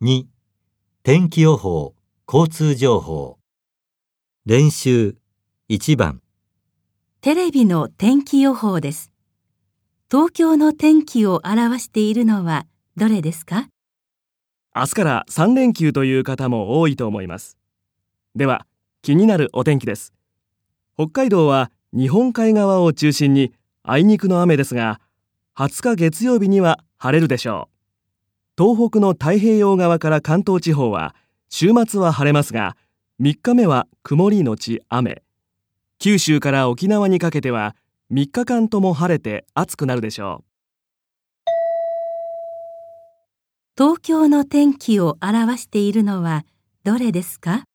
2、天気予報、交通情報。練習1番、テレビの天気予報です。東京の天気を表しているのはどれですか？明日から3連休という方も多いと思います。では、気になるお天気です。北海道は日本海側を中心にあいにくの雨ですが、20日月曜日には晴れるでしょう。東北の太平洋側から関東地方は週末は晴れますが、3日目は曇りのち雨。九州から沖縄にかけては3日間とも晴れて暑くなるでしょう。東京の天気を表しているのはどれですか？